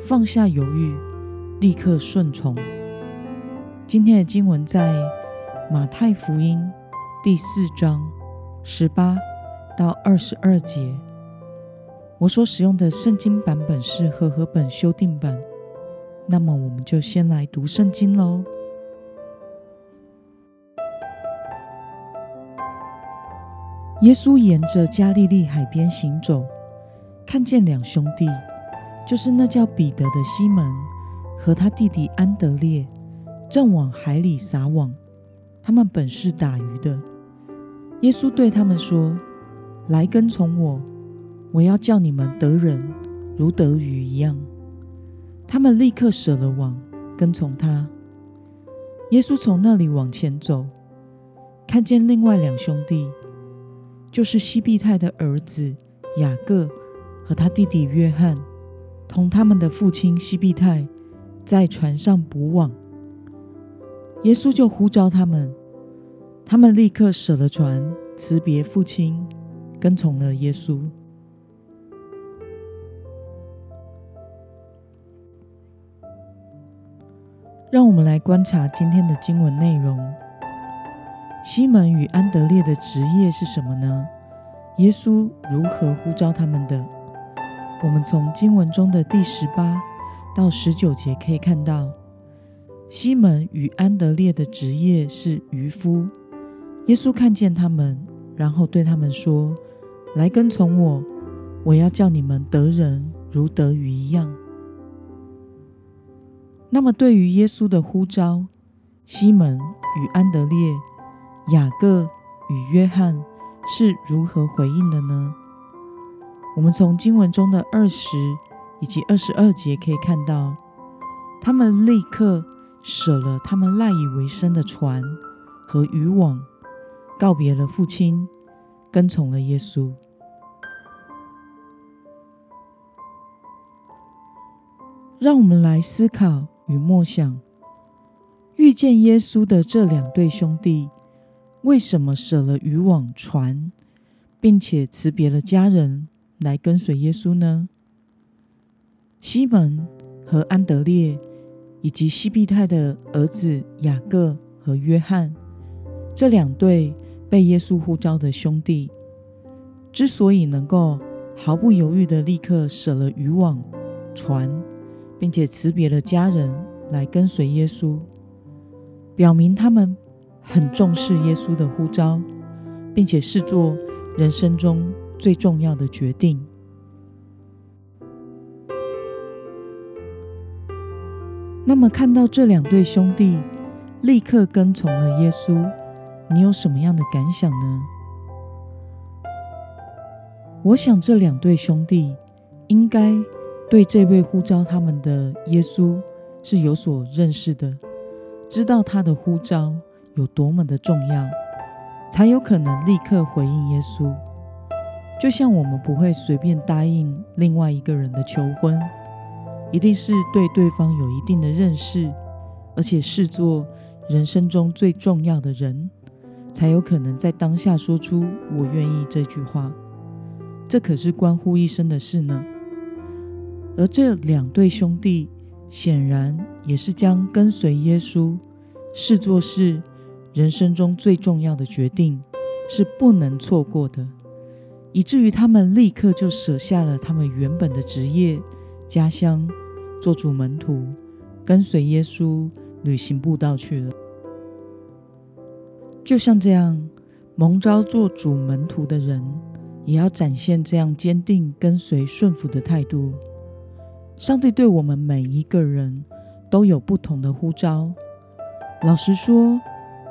放下犹豫，立刻顺从。今天的经文在马太福音第四章十八到二十二节。我所使用的圣经版本是和合本修订版。那么，我们就先来读圣经喽。耶稣沿着加利利海边行走。看见两兄弟，就是那叫彼得的西门和他弟弟安德烈，正往海里撒网。他们本是打鱼的。耶稣对他们说：“来跟从我，我要叫你们得人如得鱼一样。”他们立刻舍了网，跟从他。耶稣从那里往前走，看见另外两兄弟，就是西庇太的儿子雅各。和他弟弟约翰，同他们的父亲西庇太，在船上捕网。耶稣就呼召他们，他们立刻舍了船，辞别父亲，跟从了耶稣。让我们来观察今天的经文内容。西门与安德烈的职业是什么呢？耶稣如何呼召他们的？我们从经文中的第十八到十九节可以看到，西门与安德烈的职业是渔夫。耶稣看见他们，然后对他们说：“来跟从我，我要叫你们得人如得鱼一样。”那么，对于耶稣的呼召，西门与安德烈、雅各与约翰是如何回应的呢？我们从经文中的二十以及二十二节可以看到，他们立刻舍了他们赖以为生的船和渔网，告别了父亲，跟从了耶稣。让我们来思考与默想，遇见耶稣的这两对兄弟，为什么舍了渔网、船，并且辞别了家人？来跟随耶稣呢？西门和安德烈，以及西庇太的儿子雅各和约翰，这两对被耶稣呼召的兄弟，之所以能够毫不犹豫的立刻舍了渔网、船，并且辞别了家人来跟随耶稣，表明他们很重视耶稣的呼召，并且视作人生中。最重要的决定。那么，看到这两对兄弟立刻跟从了耶稣，你有什么样的感想呢？我想，这两对兄弟应该对这位呼召他们的耶稣是有所认识的，知道他的呼召有多么的重要，才有可能立刻回应耶稣。就像我们不会随便答应另外一个人的求婚，一定是对对方有一定的认识，而且视作人生中最重要的人，才有可能在当下说出“我愿意”这句话。这可是关乎一生的事呢。而这两对兄弟显然也是将跟随耶稣视作是人生中最重要的决定，是不能错过的。以至于他们立刻就舍下了他们原本的职业、家乡，做主门徒，跟随耶稣旅行步道去了。就像这样，蒙召做主门徒的人，也要展现这样坚定跟随顺服的态度。上帝对我们每一个人都有不同的呼召。老实说，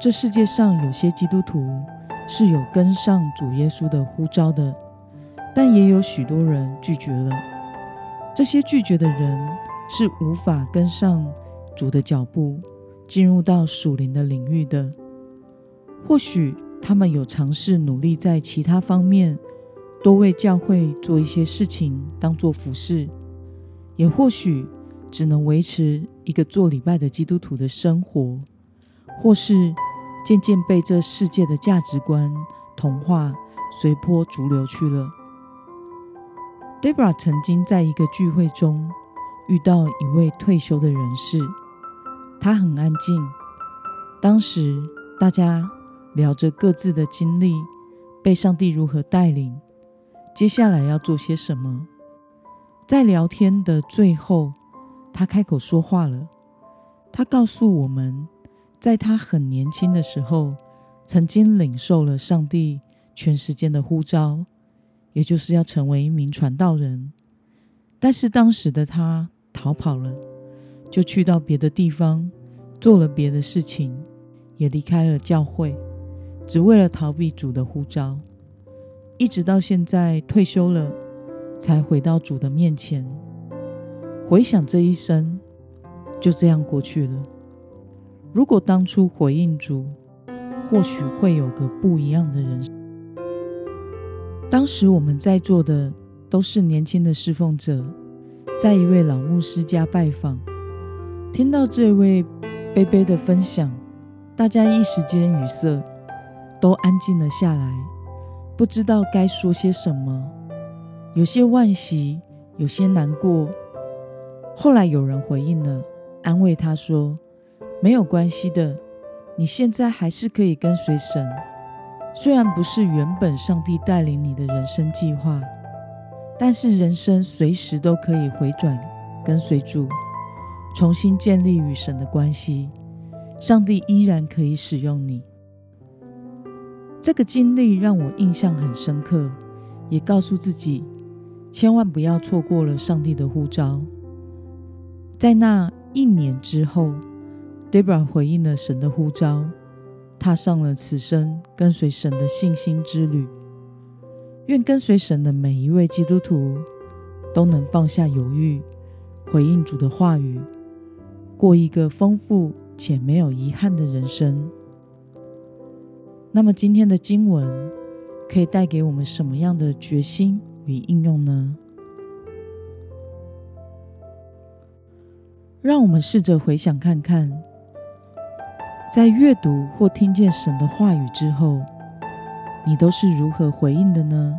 这世界上有些基督徒。是有跟上主耶稣的呼召的，但也有许多人拒绝了。这些拒绝的人是无法跟上主的脚步，进入到属灵的领域的。或许他们有尝试努力在其他方面多为教会做一些事情，当做服饰，也或许只能维持一个做礼拜的基督徒的生活，或是渐渐被这世界的价值观同化，随波逐流去了。Debra 曾经在一个聚会中。遇到一位退休的人士，他很安静。当时大家聊着各自的经历，被上帝如何带领，接下来要做些什么。在聊天的最后，他开口说话了。他告诉我们，在他很年轻的时候，曾经领受了上帝全时间的呼召，也就是要成为一名传道人。但是当时的他。逃跑了，就去到别的地方做了别的事情，也离开了教会，只为了逃避主的呼召。一直到现在退休了，才回到主的面前。回想这一生，就这样过去了。如果当初回应主，或许会有个不一样的人生。当时我们在座的都是年轻的侍奉者。在一位老牧师家拜访，听到这位贝贝的分享，大家一时间语塞，都安静了下来，不知道该说些什么，有些惋惜，有些难过。后来有人回应了，安慰他说：“没有关系的，你现在还是可以跟随神，虽然不是原本上帝带领你的人生计划。”但是人生随时都可以回转，跟随主，重新建立与神的关系。上帝依然可以使用你。这个经历让我印象很深刻，也告诉自己，千万不要错过了上帝的呼召。在那一年之后，Debra 回应了神的呼召，踏上了此生跟随神的信心之旅。愿跟随神的每一位基督徒都能放下犹豫，回应主的话语，过一个丰富且没有遗憾的人生。那么，今天的经文可以带给我们什么样的决心与应用呢？让我们试着回想看看，在阅读或听见神的话语之后。你都是如何回应的呢？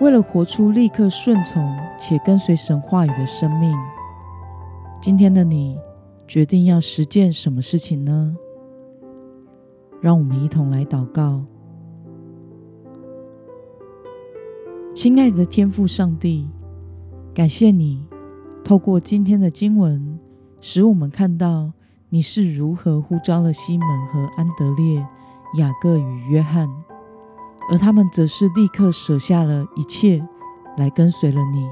为了活出立刻顺从且跟随神话语的生命，今天的你决定要实践什么事情呢？让我们一同来祷告。亲爱的天父上帝，感谢你透过今天的经文，使我们看到你是如何呼召了西门和安德烈。雅各与约翰，而他们则是立刻舍下了一切，来跟随了你，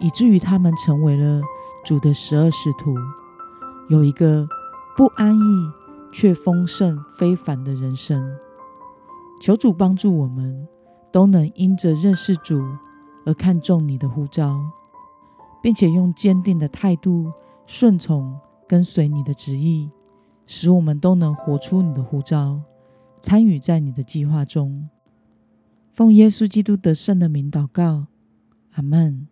以至于他们成为了主的十二使徒，有一个不安逸却丰盛非凡的人生。求主帮助我们，都能因着认识主而看重你的呼召，并且用坚定的态度顺从跟随你的旨意，使我们都能活出你的呼召。参与在你的计划中，奉耶稣基督得胜的名祷告，阿门。